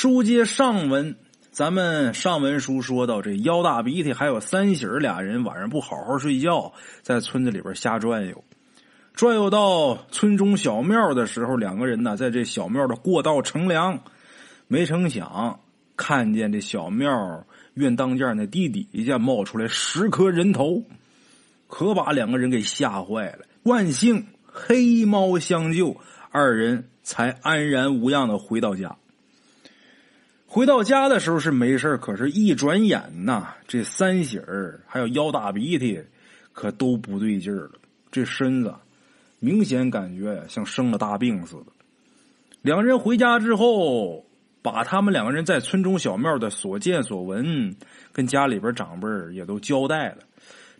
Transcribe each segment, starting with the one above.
书接上文，咱们上文书说到，这腰大鼻涕还有三喜儿俩人晚上不好好睡觉，在村子里边瞎转悠。转悠到村中小庙的时候，两个人呢，在这小庙的过道乘凉，没成想看见这小庙院当间那地底下冒出来十颗人头，可把两个人给吓坏了。万幸黑猫相救，二人才安然无恙的回到家。回到家的时候是没事可是，一转眼呐，这三喜儿还有腰大鼻涕，可都不对劲儿了。这身子明显感觉，像生了大病似的。两人回家之后，把他们两个人在村中小庙的所见所闻，跟家里边长辈也都交代了。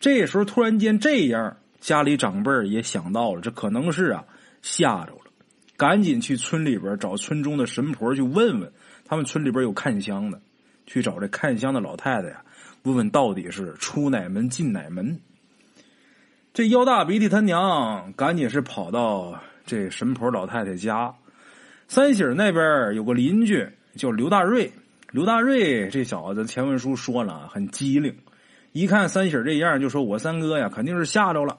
这时候突然间这样，家里长辈也想到了，这可能是啊吓着了，赶紧去村里边找村中的神婆去问问。他们村里边有看香的，去找这看香的老太太呀，问问到底是出哪门进哪门。这腰大鼻涕他娘赶紧是跑到这神婆老太太家。三喜那边有个邻居叫刘大瑞，刘大瑞这小子前文书说了很机灵，一看三喜这样，就说我三哥呀肯定是吓着了，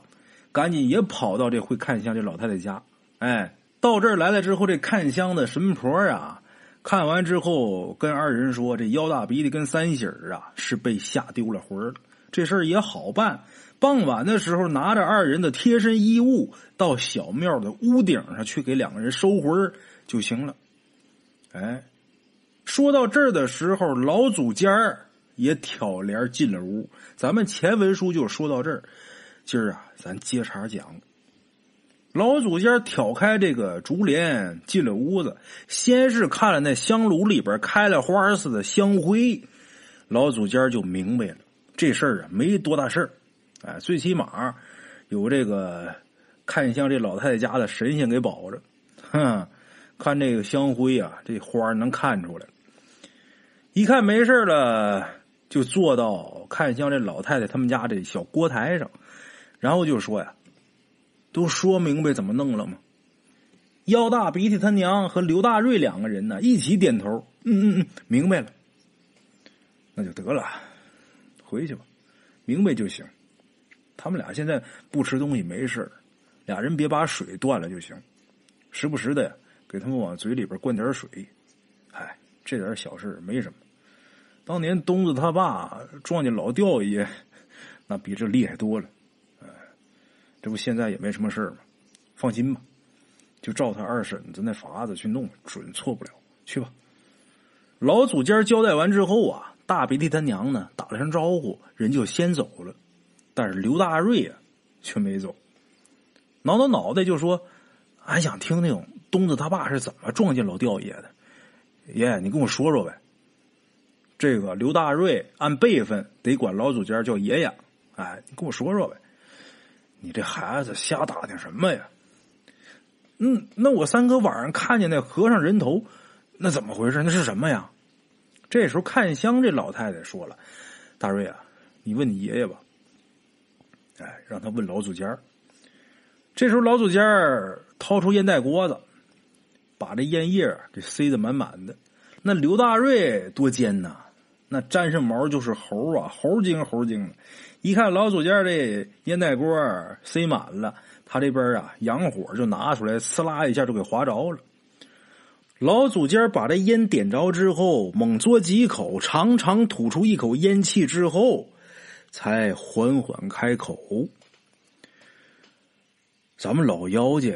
赶紧也跑到这会看香这老太太家。哎，到这儿来了之后，这看香的神婆啊。看完之后，跟二人说：“这腰大鼻涕跟三喜儿啊，是被吓丢了魂儿了。这事儿也好办。傍晚的时候，拿着二人的贴身衣物，到小庙的屋顶上去给两个人收魂儿就行了。”哎，说到这儿的时候，老祖尖儿也挑帘进了屋。咱们前文书就说到这儿，今儿啊，咱接茬讲。老祖家挑开这个竹帘进了屋子，先是看了那香炉里边开了花似的香灰，老祖家就明白了这事儿啊没多大事儿，哎，最起码有这个看向这老太太家的神仙给保着，哼，看这个香灰啊，这花能看出来，一看没事了，就坐到看向这老太太他们家这小锅台上，然后就说呀。都说明白怎么弄了吗？腰大鼻涕他娘和刘大瑞两个人呢，一起点头，嗯嗯嗯，明白了，那就得了，回去吧，明白就行。他们俩现在不吃东西没事俩人别把水断了就行，时不时的，给他们往嘴里边灌点水。嗨，这点小事没什么。当年东子他爸撞见老掉爷，那比这厉害多了。这不现在也没什么事儿吗？放心吧，就照他二婶子那法子去弄，准错不了。去吧。老祖家交代完之后啊，大鼻涕他娘呢打了声招呼，人就先走了。但是刘大瑞啊却没走，挠挠脑袋就说：“俺想听听东子他爸是怎么撞见老吊爷的。”爷，你跟我说说呗。这个刘大瑞按辈分得管老祖家叫爷爷。哎，你跟我说说呗。你这孩子瞎打听什么呀？嗯，那我三哥晚上看见那和尚人头，那怎么回事？那是什么呀？这时候看香这老太太说了：“大瑞啊，你问你爷爷吧。”哎，让他问老祖家。这时候老祖家掏出烟袋锅子，把这烟叶给塞得满满的。那刘大瑞多尖呐，那沾上毛就是猴啊，猴精猴精的。一看老祖家这烟袋锅塞满了，他这边啊洋火就拿出来，呲啦一下就给划着了。老祖家把这烟点着之后，猛嘬几口，长长吐出一口烟气之后，才缓缓开口：“咱们老妖家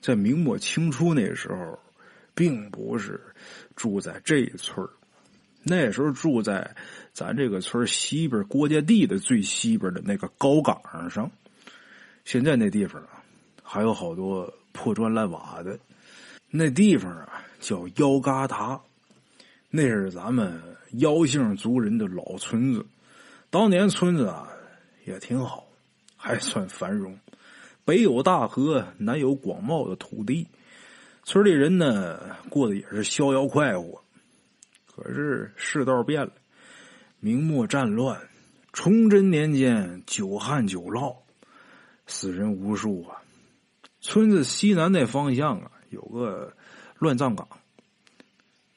在明末清初那时候，并不是住在这村那时候住在。”咱这个村西边郭家地的最西边的那个高岗上，现在那地方啊，还有好多破砖烂瓦的。那地方啊叫腰嘎达，那是咱们腰姓族人的老村子。当年村子啊也挺好，还算繁荣。北有大河，南有广袤的土地，村里人呢过得也是逍遥快活。可是世道变了。明末战乱，崇祯年间久旱久涝，死人无数啊！村子西南那方向啊，有个乱葬岗，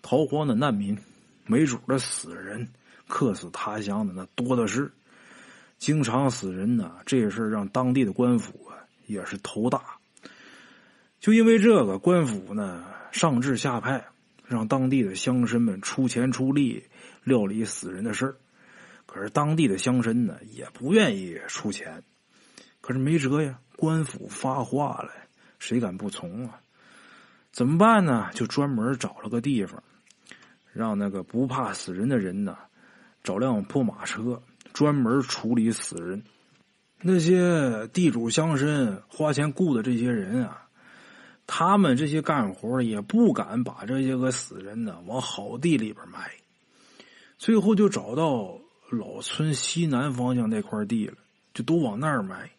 逃荒的难民，没主的死人，客死他乡的那多的是。经常死人呢，这事让当地的官府啊也是头大。就因为这个，官府呢上至下派，让当地的乡绅们出钱出力料理死人的事儿。可是当地的乡绅呢也不愿意出钱，可是没辙呀，官府发话了，谁敢不从啊？怎么办呢？就专门找了个地方，让那个不怕死人的人呢，找辆破马车。专门处理死人，那些地主乡绅花钱雇的这些人啊，他们这些干活也不敢把这些个死人呢往好地里边埋，最后就找到老村西南方向那块地了，就都往那儿埋。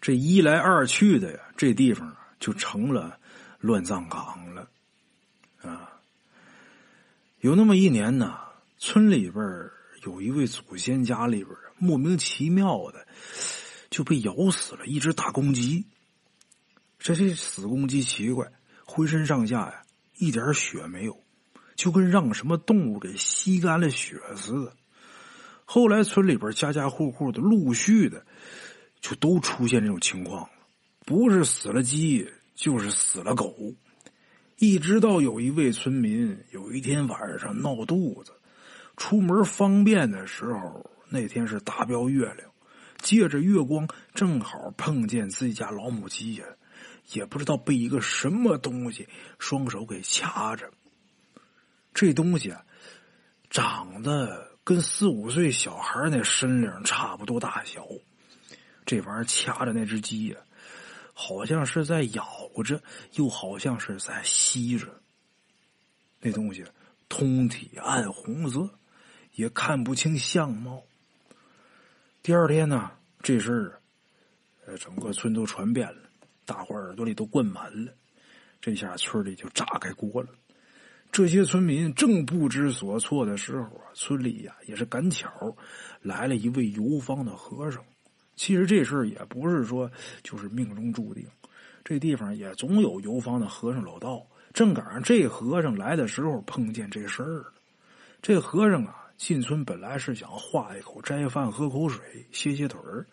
这一来二去的呀，这地方就成了乱葬岗了啊。有那么一年呢，村里边有一位祖先家里边莫名其妙的就被咬死了一只大公鸡。这这死公鸡奇怪，浑身上下呀一点血没有，就跟让什么动物给吸干了血似的。后来村里边家家户户的陆续的就都出现这种情况，不是死了鸡就是死了狗。一直到有一位村民有一天晚上闹肚子。出门方便的时候，那天是大标月亮，借着月光正好碰见自己家老母鸡呀，也不知道被一个什么东西双手给掐着。这东西啊，长得跟四五岁小孩那身领差不多大小，这玩意儿掐着那只鸡呀，好像是在咬着，又好像是在吸着。那东西通体暗红色。也看不清相貌。第二天呢，这事儿，呃，整个村都传遍了，大伙耳朵里都灌满了。这下村里就炸开锅了。这些村民正不知所措的时候啊，村里呀也是赶巧来了一位游方的和尚。其实这事儿也不是说就是命中注定，这地方也总有游方的和尚老道。正赶上这和尚来的时候，碰见这事儿了。这和尚啊。进村本来是想化一口斋饭、喝口水、歇歇腿儿，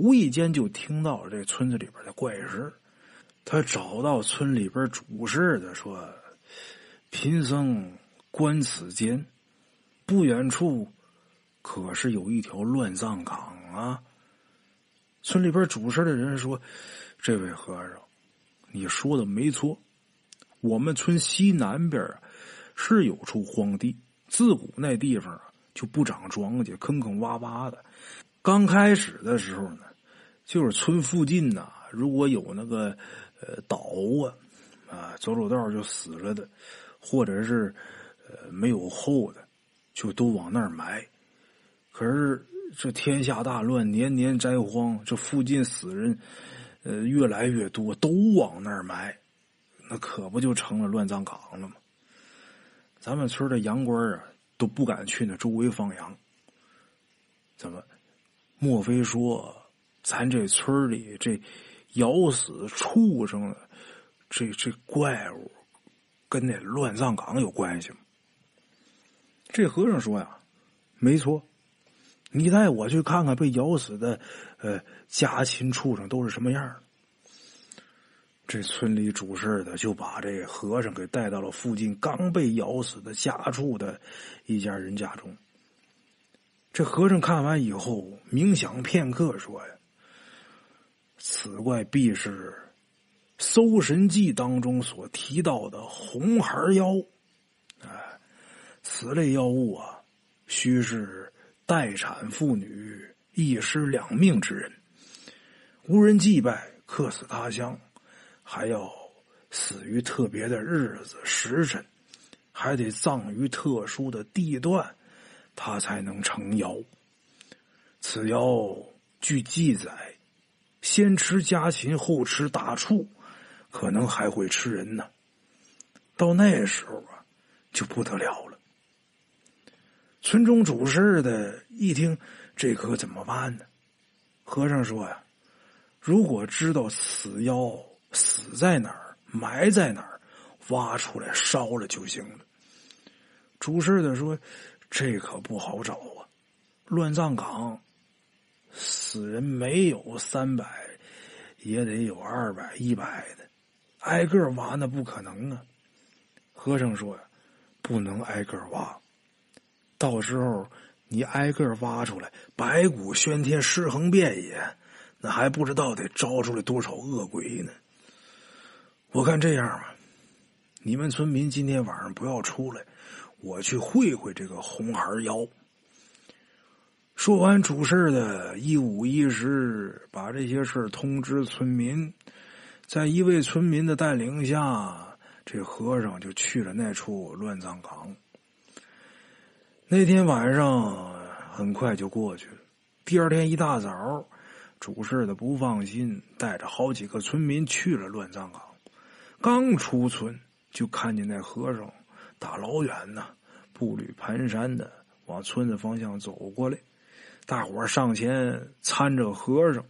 无意间就听到这村子里边的怪事。他找到村里边主事的说：“贫僧观此间，不远处可是有一条乱葬岗啊。”村里边主事的人说：“这位和尚，你说的没错，我们村西南边啊是有处荒地。”自古那地方啊就不长庄稼，坑坑洼洼的。刚开始的时候呢，就是村附近呐，如果有那个呃倒啊啊走走道就死了的，或者是呃没有后的，就都往那儿埋。可是这天下大乱，年年灾荒，这附近死人呃越来越多，都往那儿埋，那可不就成了乱葬岗了吗？咱们村的洋官啊都不敢去那周围放羊。怎么？莫非说咱这村里这咬死畜生的这这怪物跟那乱葬岗有关系吗？这和尚说呀，没错。你带我去看看被咬死的呃家禽畜生都是什么样。这村里主事的就把这和尚给带到了附近刚被咬死的家畜的一家人家中。这和尚看完以后，冥想片刻，说：“呀，此怪必是《搜神记》当中所提到的红孩妖。哎，此类妖物啊，须是待产妇女、一尸两命之人，无人祭拜，客死他乡。”还要死于特别的日子时辰，还得葬于特殊的地段，他才能成妖。此妖据记载，先吃家禽，后吃大畜，可能还会吃人呢。到那时候啊，就不得了了。村中主事的一听，这可怎么办呢？和尚说呀：“如果知道此妖。”死在哪儿，埋在哪儿，挖出来烧了就行了。主事的说：“这可不好找啊，乱葬岗死人没有三百，也得有二百、一百的，挨个挖那不可能啊。”和尚说：“呀，不能挨个挖，到时候你挨个挖出来，白骨喧天，尸横遍野，那还不知道得招出来多少恶鬼呢。我看这样吧，你们村民今天晚上不要出来。”我去会会这个红孩妖。说完主事的一五一十，把这些事通知村民。在一位村民的带领下，这和尚就去了那处乱葬岗。那天晚上很快就过去了。第二天一大早，主事的不放心，带着好几个村民去了乱葬岗。刚出村，就看见那和尚。大老远呢，步履蹒跚的往村子方向走过来。大伙上前搀着和尚，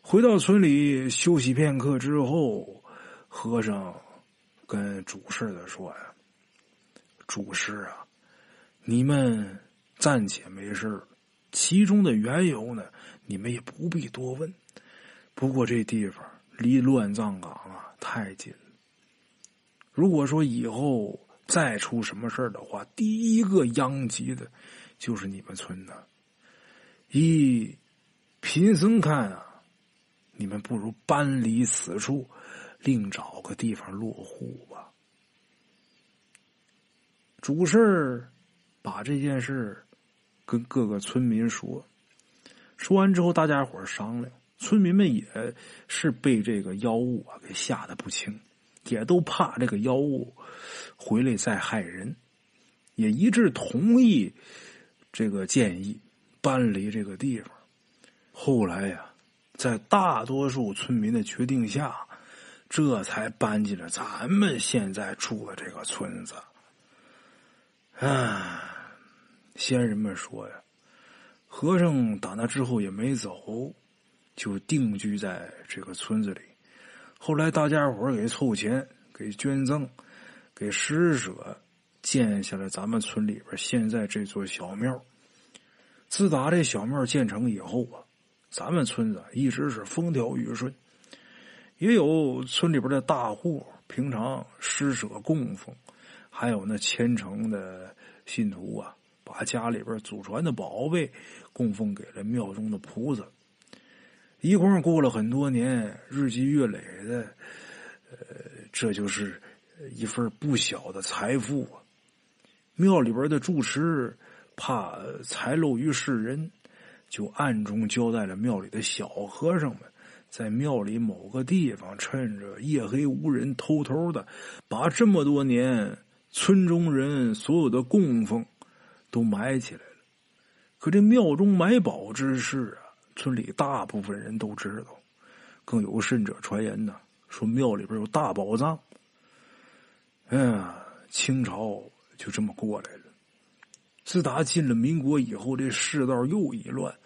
回到村里休息片刻之后，和尚跟主事的说：“呀，主事啊，你们暂且没事其中的缘由呢，你们也不必多问。不过这地方离乱葬岗啊太近。如果说以后……”再出什么事的话，第一个殃及的，就是你们村的。以贫僧看啊，你们不如搬离此处，另找个地方落户吧。主事把这件事跟各个村民说，说完之后，大家伙商量，村民们也是被这个妖物啊给吓得不轻。也都怕这个妖物回来再害人，也一致同意这个建议，搬离这个地方。后来呀，在大多数村民的决定下，这才搬进了咱们现在住的这个村子。啊，先人们说呀，和尚打那之后也没走，就定居在这个村子里。后来大家伙给凑钱，给捐赠，给施舍，建下了咱们村里边现在这座小庙。自打这小庙建成以后啊，咱们村子一直是风调雨顺。也有村里边的大户平常施舍供奉，还有那虔诚的信徒啊，把家里边祖传的宝贝供奉给了庙中的菩萨。一晃过了很多年，日积月累的，呃，这就是一份不小的财富啊。庙里边的住持怕财漏于世人，就暗中交代了庙里的小和尚们，在庙里某个地方，趁着夜黑无人，偷偷的把这么多年村中人所有的供奉都埋起来了。可这庙中埋宝之事啊！村里大部分人都知道，更有甚者传言呢，说庙里边有大宝藏。哎呀，清朝就这么过来了。自打进了民国以后，这世道又一乱，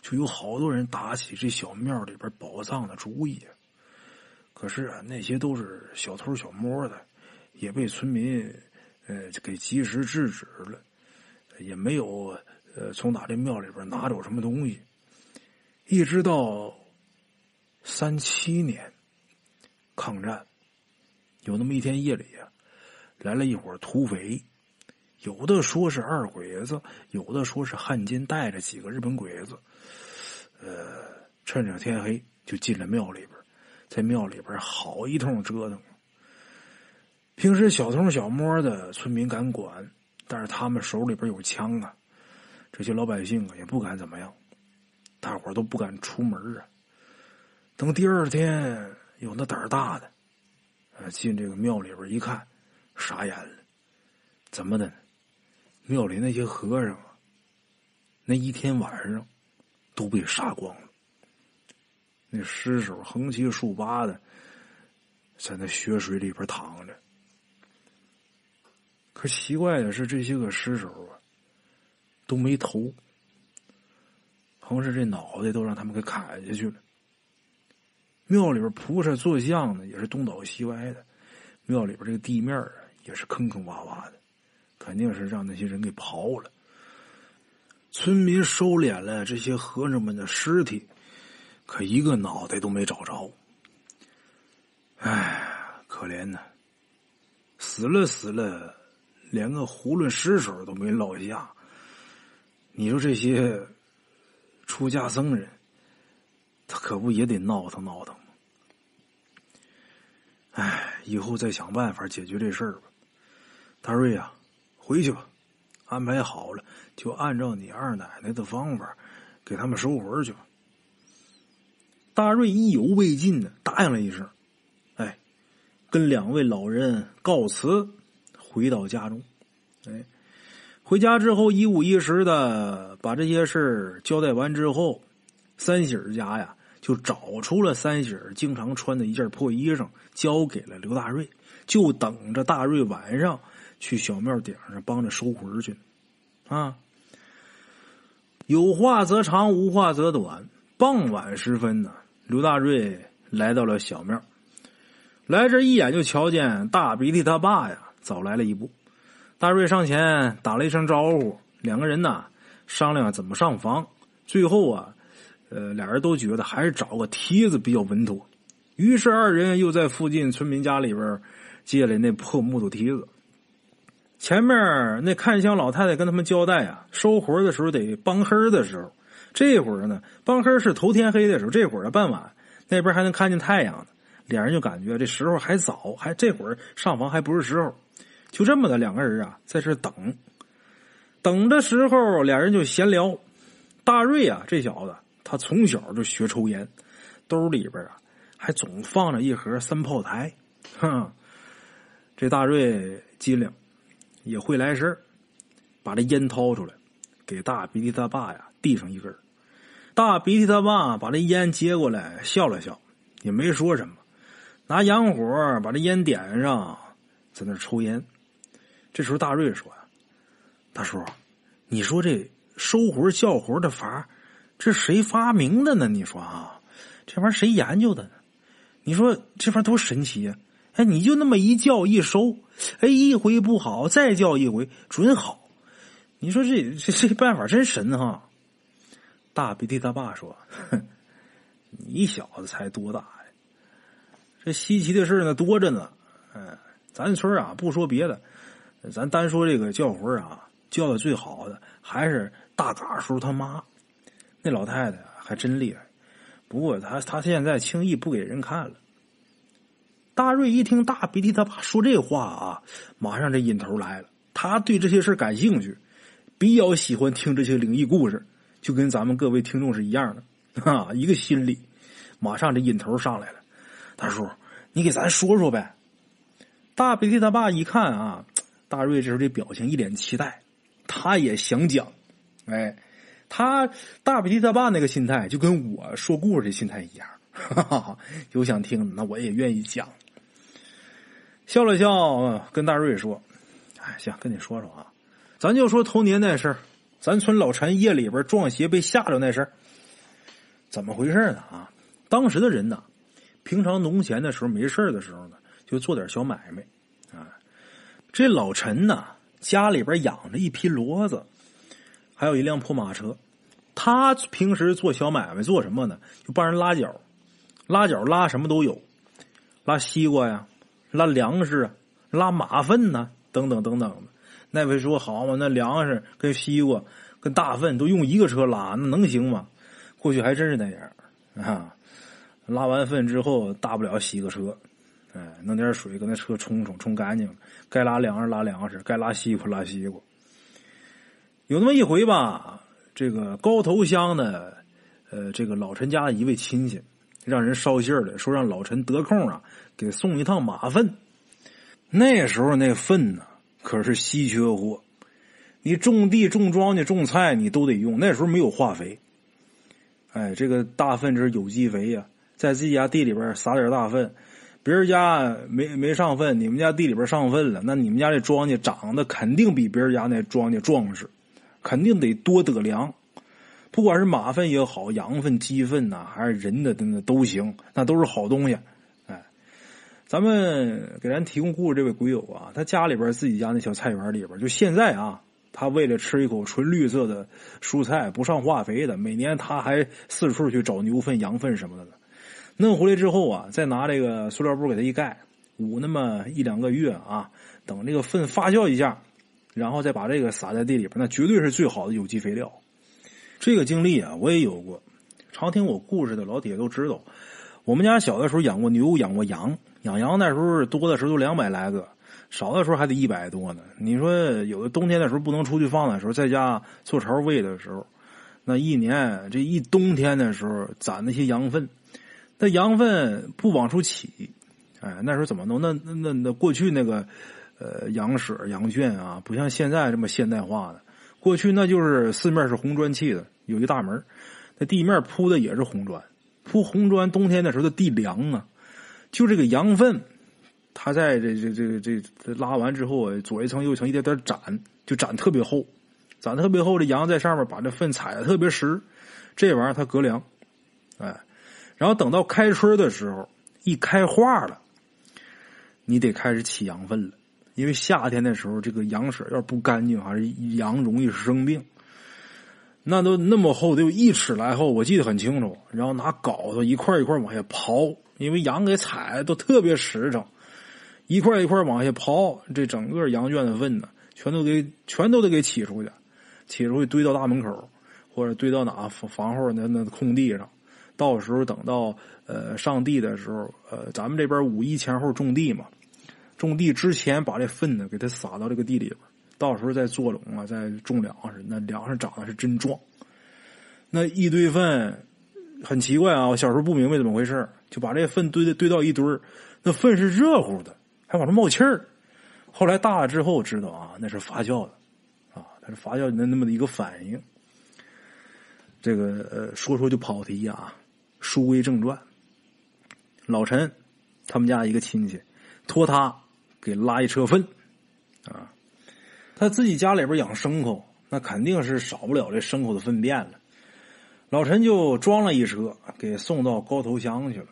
就有好多人打起这小庙里边宝藏的主意。可是啊，那些都是小偷小摸的，也被村民呃给及时制止了，也没有呃从哪这庙里边拿走什么东西。一直到三七年抗战，有那么一天夜里呀，来了一伙土匪，有的说是二鬼子，有的说是汉奸带着几个日本鬼子，呃，趁着天黑就进了庙里边，在庙里边好一通折腾。平时小偷小摸的村民敢管，但是他们手里边有枪啊，这些老百姓啊也不敢怎么样。大伙都不敢出门啊。等第二天，有那胆儿大的，呃，进这个庙里边一看，傻眼了。怎么的？庙里那些和尚啊，那一天晚上都被杀光了。那尸首横七竖八的，在那血水里边躺着。可奇怪的是，这些个尸首啊，都没头。横是，这脑袋都让他们给砍下去了。庙里边菩萨坐像呢，也是东倒西歪的。庙里边这个地面啊，也是坑坑洼洼的，肯定是让那些人给刨了。村民收敛了这些和尚们的尸体，可一个脑袋都没找着。唉，可怜呐！死了死了，连个囫囵尸首都没落下。你说这些出家僧人，他可不也得闹腾闹腾吗？唉，以后再想办法解决这事儿吧。大瑞呀，回去吧，安排好了，就按照你二奶奶的方法给他们收魂去吧。大瑞意犹未尽的，答应了一声，哎，跟两位老人告辞，回到家中，哎。回家之后，一五一十的把这些事交代完之后，三喜儿家呀就找出了三喜儿经常穿的一件破衣裳，交给了刘大瑞，就等着大瑞晚上去小庙顶上帮着收魂去。啊，有话则长，无话则短。傍晚时分呢，刘大瑞来到了小庙，来这一眼就瞧见大鼻涕他爸呀，早来了一步。大瑞上前打了一声招呼，两个人呢商量怎么上房。最后啊，呃，俩人都觉得还是找个梯子比较稳妥。于是二人又在附近村民家里边借了那破木头梯子。前面那看香老太太跟他们交代啊，收活的时候得帮黑的时候。这会儿呢，帮黑是头天黑的时候，这会儿傍晚那边还能看见太阳呢。俩人就感觉这时候还早，还这会儿上房还不是时候。就这么的，两个人啊，在这等，等的时候，俩人就闲聊。大瑞啊，这小子他从小就学抽烟，兜里边啊还总放着一盒三炮台。哼，这大瑞机灵，也会来事儿把这烟掏出来，给大鼻涕他爸呀递上一根儿。大鼻涕他爸把这烟接过来，笑了笑，也没说什么，拿洋火把这烟点上，在那抽烟。这时候，大瑞说：“大叔，你说这收魂叫魂的法这谁发明的呢？你说啊，这玩意儿谁研究的？你说这玩意儿多神奇呀！哎，你就那么一叫一收，哎，一回不好，再叫一回准好。你说这这这办法真神哈！”大鼻涕他爸说：“哼，你小子才多大呀？这稀奇的事呢多着呢。嗯，咱村啊，不说别的。”咱单说这个叫魂啊，叫的最好的还是大嘎叔他妈，那老太太还真厉害。不过他他现在轻易不给人看了。大瑞一听大鼻涕他爸说这话啊，马上这瘾头来了。他对这些事感兴趣，比较喜欢听这些灵异故事，就跟咱们各位听众是一样的啊，一个心理。马上这瘾头上来了，大叔，你给咱说说呗。大鼻涕他爸一看啊。大瑞这时候这表情一脸期待，他也想讲，哎，他大鼻涕他爸那个心态就跟我说故事的心态一样，哈哈哈有想听的，那我也愿意讲。笑了笑，跟大瑞说：“哎，行，跟你说说啊，咱就说头年那事儿，咱村老陈夜里边撞邪被吓着那事儿，怎么回事呢？啊，当时的人呢，平常农闲的时候没事的时候呢，就做点小买卖。”啊这老陈呢，家里边养着一匹骡子，还有一辆破马车。他平时做小买卖，做什么呢？就帮人拉脚，拉脚拉什么都有，拉西瓜呀，拉粮食啊，拉马粪呢，等等等等。那位说好嘛，那粮食跟西瓜跟大粪都用一个车拉，那能行吗？过去还真是那样啊。拉完粪之后，大不了洗个车。哎，弄点水，跟那车冲冲，冲干净。该拉粮食拉粮食，该拉西瓜拉西瓜。有那么一回吧，这个高头乡的，呃，这个老陈家的一位亲戚，让人捎信儿的说让老陈得空啊，给送一趟马粪。那时候那粪呢，可是稀缺货，你种地、种庄稼、种菜，你都得用。那时候没有化肥，哎，这个大粪这是有机肥呀，在自己家地里边撒点大粪。别人家没没上粪，你们家地里边上粪了，那你们家这庄稼长得肯定比别人家那庄稼壮实，肯定得多得粮。不管是马粪也好，羊粪、鸡粪呐，还是人的那都行，那都是好东西。哎，咱们给咱提供故事这位鬼友啊，他家里边自己家那小菜园里边，就现在啊，他为了吃一口纯绿色的蔬菜，不上化肥的，每年他还四处去找牛粪、羊粪什么的呢。弄回来之后啊，再拿这个塑料布给它一盖，捂那么一两个月啊，等这个粪发酵一下，然后再把这个撒在地里边，那绝对是最好的有机肥料。这个经历啊，我也有过。常听我故事的老铁都知道，我们家小的时候养过牛，养过羊。养羊那时候多的时候都两百来个，少的时候还得一百多呢。你说有的冬天的时候不能出去放的时候，在家做巢喂的时候，那一年这一冬天的时候攒那些羊粪。那羊粪不往出起，哎，那时候怎么弄？那那那那过去那个，呃，羊屎羊圈啊，不像现在这么现代化的。过去那就是四面是红砖砌的，有一大门，那地面铺的也是红砖。铺红砖，冬天的时候的地凉啊。就这个羊粪，它在这这这这这拉完之后，左一层右一层一点点攒，就攒特别厚，攒特别厚。这羊在上面把这粪踩的特别实，这玩意儿它隔凉，哎。然后等到开春的时候，一开化了，你得开始起羊粪了。因为夏天的时候，这个羊屎要是不干净，还是羊容易生病。那都那么厚，得有一尺来厚，我记得很清楚。然后拿镐头一块一块往下刨，因为羊给踩的都特别实诚，一块一块往下刨，这整个羊圈的粪呢，全都给全都得给起出去，起出去堆到大门口，或者堆到哪房房后那那空地上。到时候等到呃上地的时候，呃，咱们这边五一前后种地嘛，种地之前把这粪呢给它撒到这个地里边，到时候再做垄啊，再种粮食，那粮食长得是真壮。那一堆粪很奇怪啊，我小时候不明白怎么回事，就把这粪堆的堆到一堆，那粪是热乎的，还往上冒气儿。后来大了之后知道啊，那是发酵的，啊，它是发酵的那么的一个反应。这个呃，说说就跑题啊。书归正传，老陈他们家一个亲戚托他给拉一车粪啊，他自己家里边养牲口，那肯定是少不了这牲口的粪便了。老陈就装了一车给送到高头乡去了。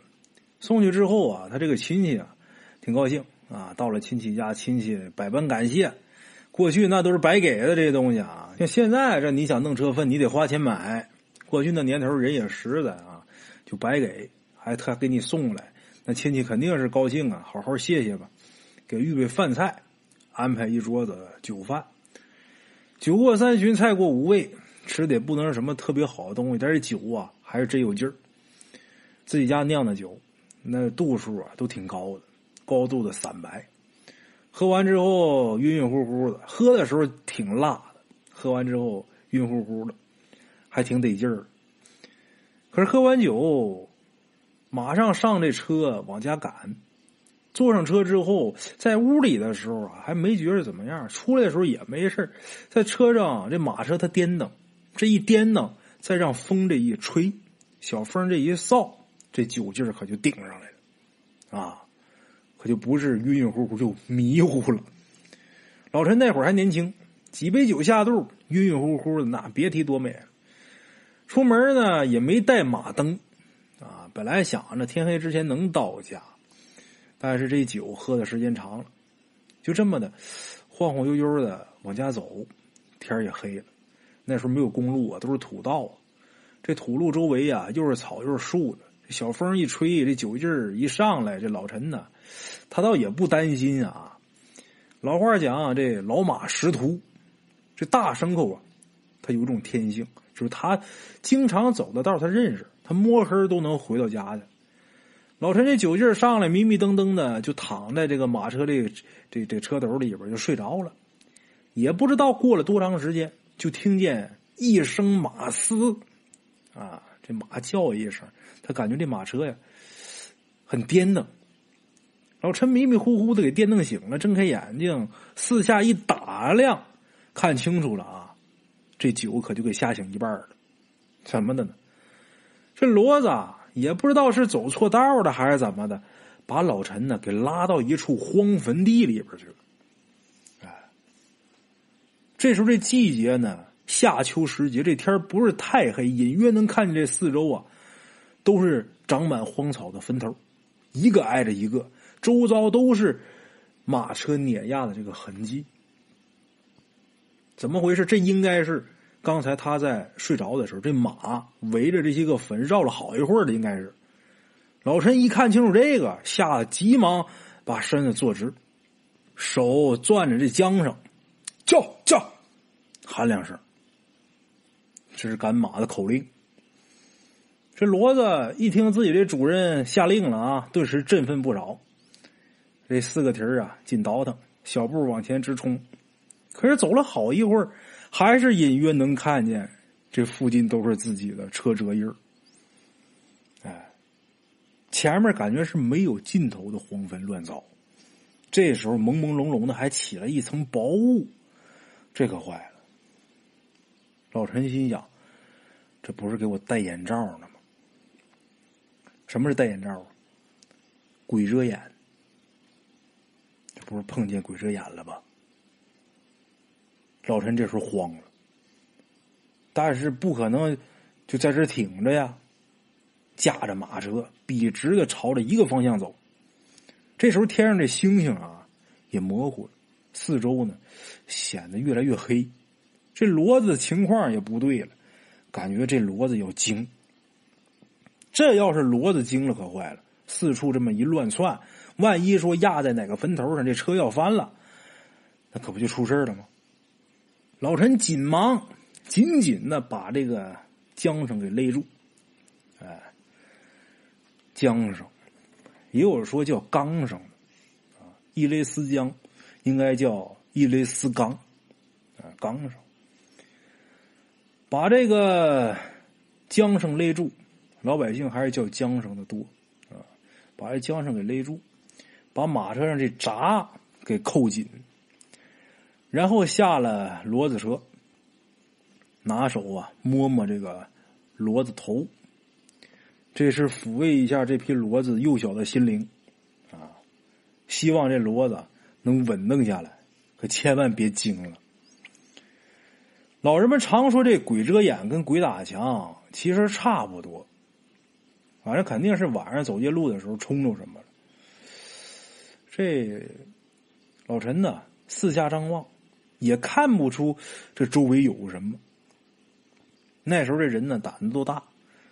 送去之后啊，他这个亲戚啊挺高兴啊，到了亲戚家，亲戚百般感谢。过去那都是白给的这些东西啊，像现在这你想弄车粪，你得花钱买。过去那年头人也实在啊。就白给，还他给你送来，那亲戚肯定是高兴啊，好好谢谢吧，给预备饭菜，安排一桌子酒饭。酒过三巡，菜过五味，吃的也不能是什么特别好的东西，但是酒啊还是真有劲儿。自己家酿的酒，那度数啊都挺高的，高度的散白，喝完之后晕晕乎乎的，喝的时候挺辣的，喝完之后晕乎乎的，还挺得劲儿。可是喝完酒，马上上这车往家赶。坐上车之后，在屋里的时候啊，还没觉着怎么样。出来的时候也没事在车上这马车它颠蹬，这一颠蹬，再让风这一吹，小风这一扫，这酒劲儿可就顶上来了，啊，可就不是晕晕乎乎，就迷糊了。老陈那会儿还年轻，几杯酒下肚，晕晕乎乎的，那别提多美了。出门呢也没带马灯，啊，本来想着天黑之前能到家，但是这酒喝的时间长了，就这么的晃晃悠悠的往家走，天也黑了。那时候没有公路啊，都是土道啊。这土路周围啊又是草又是树的，小风一吹，这酒劲儿一上来，这老陈呢，他倒也不担心啊。老话讲啊，这老马识途，这大牲口啊，他有种天性。就是他经常走的道，他认识，他摸黑都能回到家去。老陈这酒劲儿上来，迷迷瞪瞪的，就躺在这个马车这这这车斗里边就睡着了。也不知道过了多长时间，就听见一声马嘶，啊，这马叫一声，他感觉这马车呀很颠蹬。老陈迷迷糊糊的给颠弄醒了，睁开眼睛四下一打量，看清楚了啊。这酒可就给吓醒一半了，怎么的呢？这骡子也不知道是走错道了还是怎么的，把老陈呢给拉到一处荒坟地里边去了。哎，这时候这季节呢，夏秋时节，这天不是太黑，隐约能看见这四周啊，都是长满荒草的坟头，一个挨着一个，周遭都是马车碾压的这个痕迹。怎么回事？这应该是刚才他在睡着的时候，这马围着这些个坟绕了好一会儿的，应该是。老陈一看清楚这个，吓得急忙把身子坐直，手攥着这缰绳，叫叫喊两声，这是赶马的口令。这骡子一听自己的主人下令了啊，顿时振奋不少。这四个蹄儿啊，紧倒腾，小步往前直冲。可是走了好一会儿，还是隐约能看见这附近都是自己的车辙印儿。哎，前面感觉是没有尽头的荒坟乱糟。这时候朦朦胧胧的还起了一层薄雾，这可坏了。老陈心想，这不是给我戴眼罩呢吗？什么是戴眼罩？鬼遮眼，这不是碰见鬼遮眼了吧？老陈这时候慌了，但是不可能就在这挺着呀，驾着马车笔直的朝着一个方向走。这时候天上这星星啊也模糊了，四周呢显得越来越黑。这骡子情况也不对了，感觉这骡子要惊。这要是骡子惊了，可坏了！四处这么一乱窜，万一说压在哪个坟头上，这车要翻了，那可不就出事了吗？老陈紧忙紧紧的把这个缰绳给勒住，哎，缰绳，也有说叫钢绳，啊，一勒丝缰，应该叫一勒丝钢，啊，钢绳，把这个缰绳勒住。老百姓还是叫缰绳的多，啊，把这缰绳给勒住，把马车上这闸给扣紧，然后下了骡子车，拿手啊摸摸这个骡子头，这是抚慰一下这匹骡子幼小的心灵，啊，希望这骡子能稳定下来，可千万别惊了。老人们常说这鬼遮眼跟鬼打墙其实差不多。反正肯定是晚上走夜路的时候冲着什么了。这老陈呢，四下张望，也看不出这周围有什么。那时候这人呢胆子都大，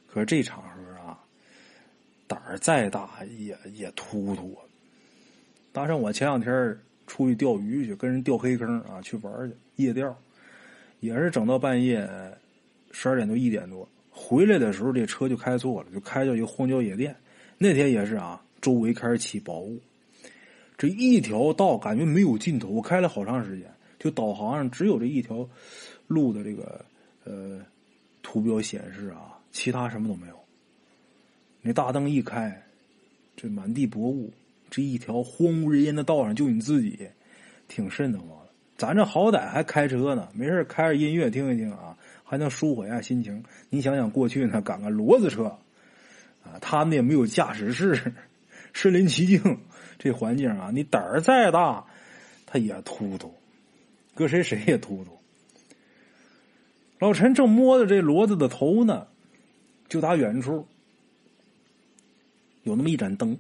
可是这场合啊，胆儿再大也也突突。啊。搭上我前两天出去钓鱼去，跟人钓黑坑啊，去玩去夜钓，也是整到半夜十二点多一点多。回来的时候，这车就开错了，就开到一个荒郊野店。那天也是啊，周围开始起薄雾，这一条道感觉没有尽头。我开了好长时间，就导航上只有这一条路的这个呃图标显示啊，其他什么都没有。那大灯一开，这满地薄雾，这一条荒无人烟的道上就你自己，挺瘆得慌。咱这好歹还开车呢，没事开着音乐听一听啊。还能舒缓一下心情。你想想，过去呢，赶个骡子车，啊，他们也没有驾驶室，身临其境，这环境啊，你胆儿再大，他也突突，搁谁谁也突突。老陈正摸着这骡子的头呢，就打远处有那么一盏灯，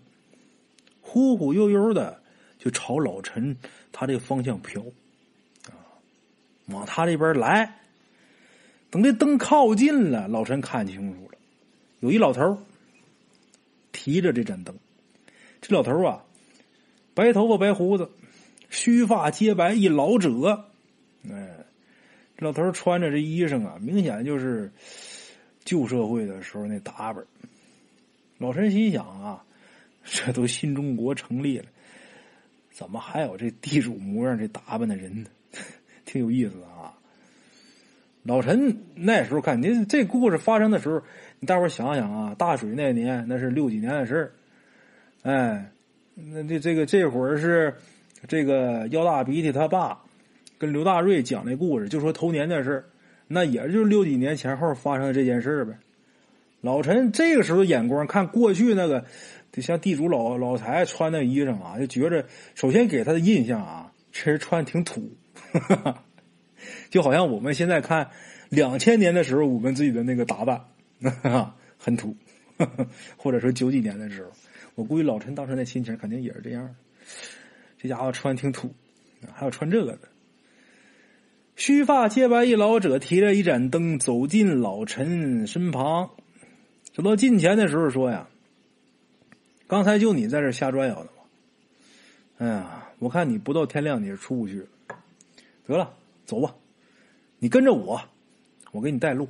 忽忽悠悠的就朝老陈他这个方向飘，啊，往他这边来。等这灯靠近了，老陈看清楚了，有一老头提着这盏灯。这老头啊，白头发白胡子，须发皆白，一老者。哎，这老头穿着这衣裳啊，明显就是旧社会的时候那打扮。老陈心想啊，这都新中国成立了，怎么还有这地主模样这打扮的人呢？挺有意思啊。老陈那时候看您这故事发生的时候，你大伙想想啊，大水那年那是六几年的事儿，哎，那这这个这会儿是这个腰大鼻涕他爸跟刘大瑞讲那故事，就说头年的事那也就是六几年前后发生的这件事呗。老陈这个时候眼光看过去那个，就像地主老老财穿那衣裳啊，就觉着首先给他的印象啊，其实穿挺土。就好像我们现在看两千年的时候，我们自己的那个打扮很土，或者说九几年的时候，我估计老陈当时那心情肯定也是这样的。这家伙穿挺土，还要穿这个的。须发皆白一老者提着一盏灯走进老陈身旁，走到近前的时候说：“呀，刚才就你在这瞎转悠呢吗？哎呀，我看你不到天亮你是出不去。得了，走吧，你跟着我，我给你带路。”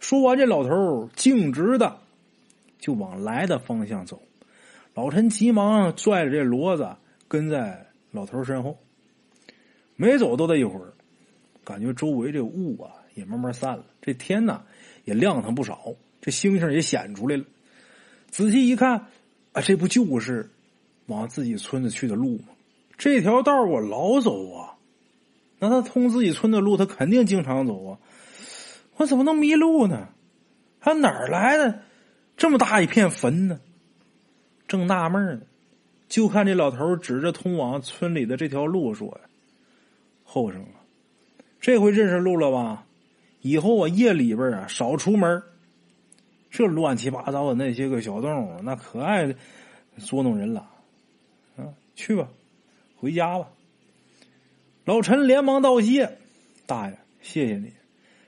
说完，这老头径直的就往来的方向走。老陈急忙拽着这骡子跟在老头身后。没走多大一会儿，感觉周围这雾啊也慢慢散了，这天呐也亮堂不少，这星星也显出来了。仔细一看，啊，这不就是往自己村子去的路吗？这条道我老走啊，那他通自己村的路，他肯定经常走啊。我怎么能迷路呢？还哪儿来的这么大一片坟呢？正纳闷呢，就看这老头指着通往村里的这条路说呀。后生啊，这回认识路了吧？以后啊，夜里边啊少出门。这乱七八糟的那些个小动物，那可爱捉弄人了。啊，去吧，回家吧。老陈连忙道谢：“大爷，谢谢你。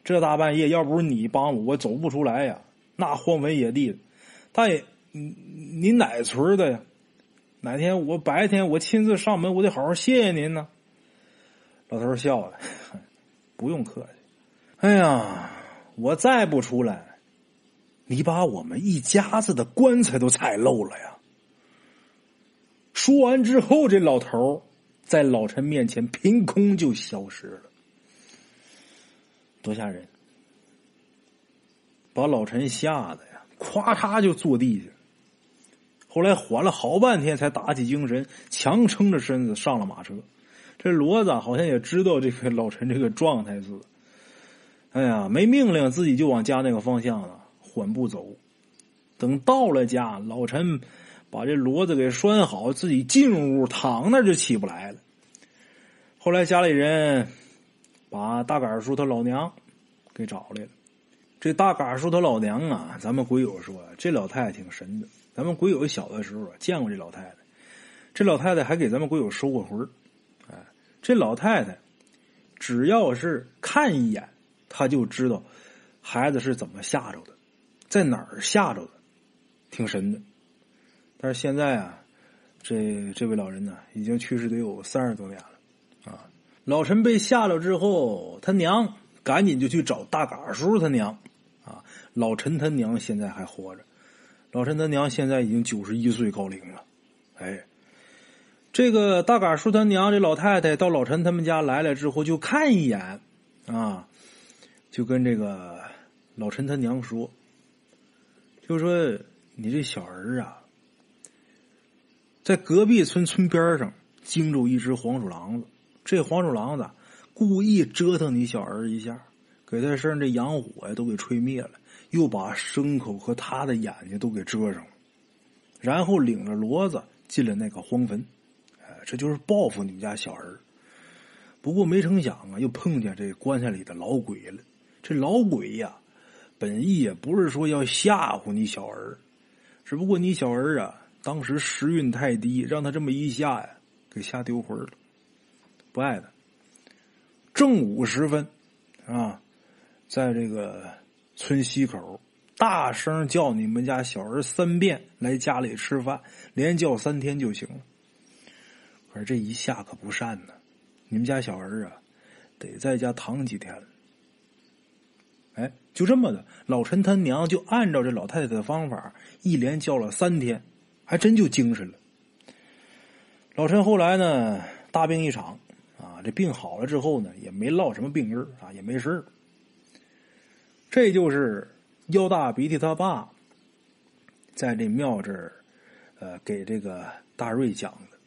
这大半夜，要不是你帮我，我走不出来呀。那荒坟野地的。大爷，你你哪村的呀？哪天我白天我亲自上门，我得好好谢谢您呢。”老头笑了，不用客气。哎呀，我再不出来，你把我们一家子的棺材都踩漏了呀！说完之后，这老头在老陈面前凭空就消失了，多吓人！把老陈吓得呀，咵嚓就坐地下。后来缓了好半天，才打起精神，强撑着身子上了马车。这骡子好像也知道这个老陈这个状态似的，哎呀，没命令自己就往家那个方向了，缓步走。等到了家，老陈把这骡子给拴好，自己进屋躺那就起不来了。后来家里人把大杆叔他老娘给找来了。这大杆叔他老娘啊，咱们鬼友说这老太太挺神的。咱们鬼友小的时候啊，见过这老太太，这老太太还给咱们鬼友收过魂这老太太，只要是看一眼，她就知道孩子是怎么吓着的，在哪儿吓着的，挺神的。但是现在啊，这这位老人呢，已经去世得有三十多年了啊。老陈被吓着之后，他娘赶紧就去找大嘎叔他娘啊。老陈他娘现在还活着，老陈他娘现在已经九十一岁高龄了，哎。这个大杆叔他娘这老太太到老陈他们家来了之后，就看一眼，啊，就跟这个老陈他娘说，就说你这小儿啊，在隔壁村村边上惊着一只黄鼠狼子，这黄鼠狼子故意折腾你小儿一下，给他身上这阳火呀都给吹灭了，又把牲口和他的眼睛都给遮上了，然后领着骡子进了那个荒坟。这就是报复你们家小儿，不过没成想啊，又碰见这棺材里的老鬼了。这老鬼呀，本意也不是说要吓唬你小儿，只不过你小儿啊，当时时运太低，让他这么一吓呀，给吓丢魂了，不爱他。正午时分，啊，在这个村西口，大声叫你们家小儿三遍来家里吃饭，连叫三天就行了。可是这一下可不善呢，你们家小儿啊，得在家躺几天。哎，就这么的，老陈他娘就按照这老太太的方法，一连叫了三天，还真就精神了。老陈后来呢，大病一场啊，这病好了之后呢，也没落什么病根啊，也没事这就是腰大鼻涕他爸在这庙这儿，呃，给这个大瑞讲的。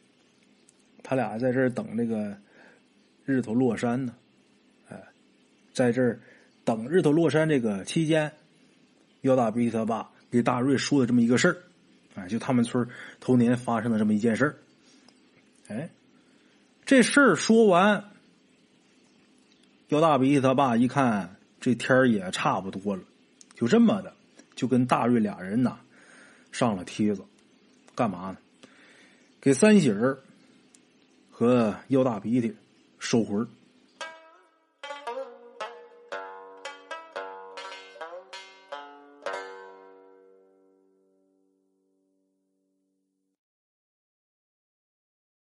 他俩在这儿等这个日头落山呢，哎，在这儿等日头落山这个期间，腰大鼻涕他爸给大瑞说的这么一个事儿，哎，就他们村头年发生的这么一件事儿，哎，这事儿说完，姚大鼻涕他爸一看这天也差不多了，就这么的，就跟大瑞俩人呐上了梯子，干嘛呢？给三喜儿和腰大鼻涕收魂